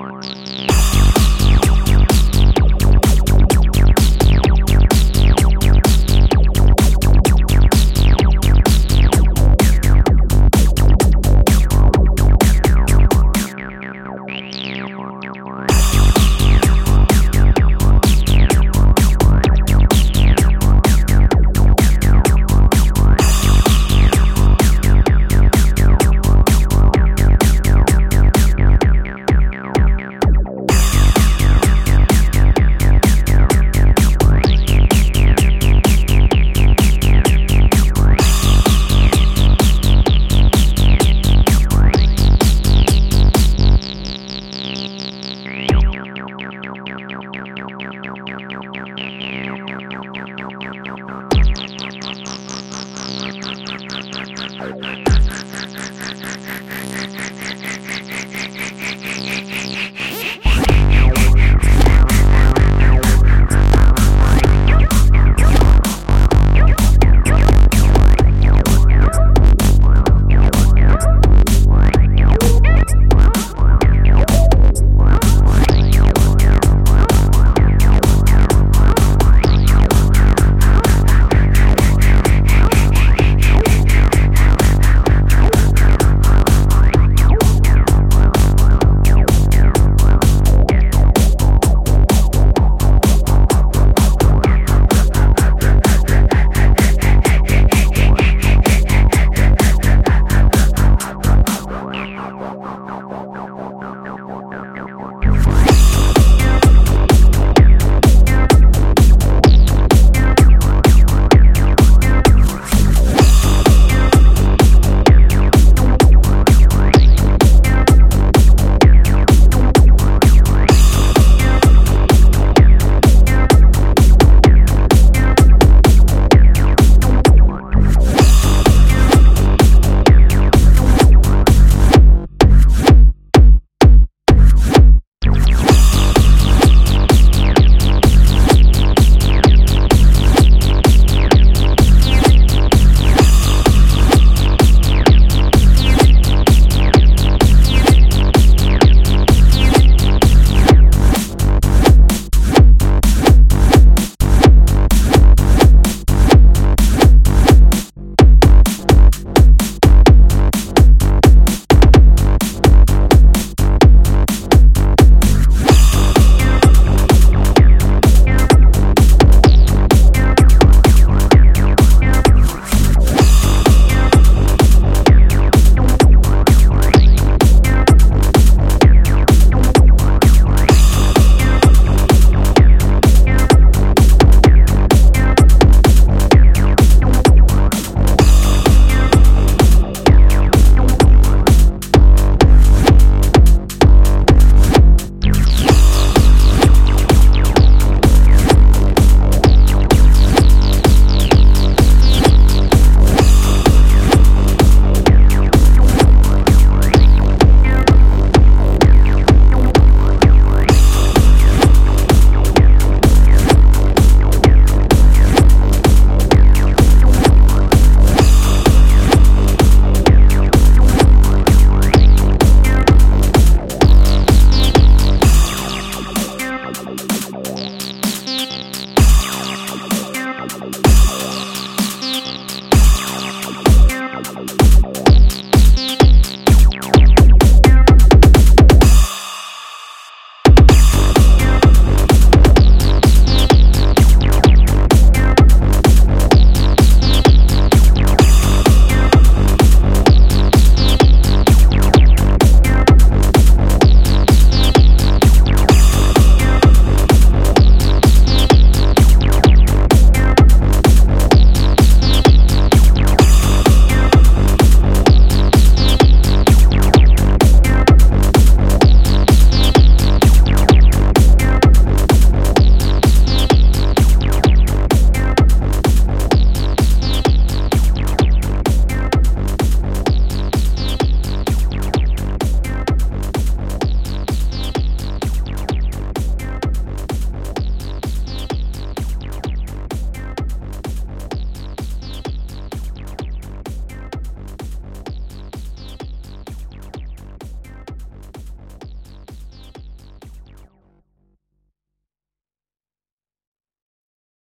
Reports.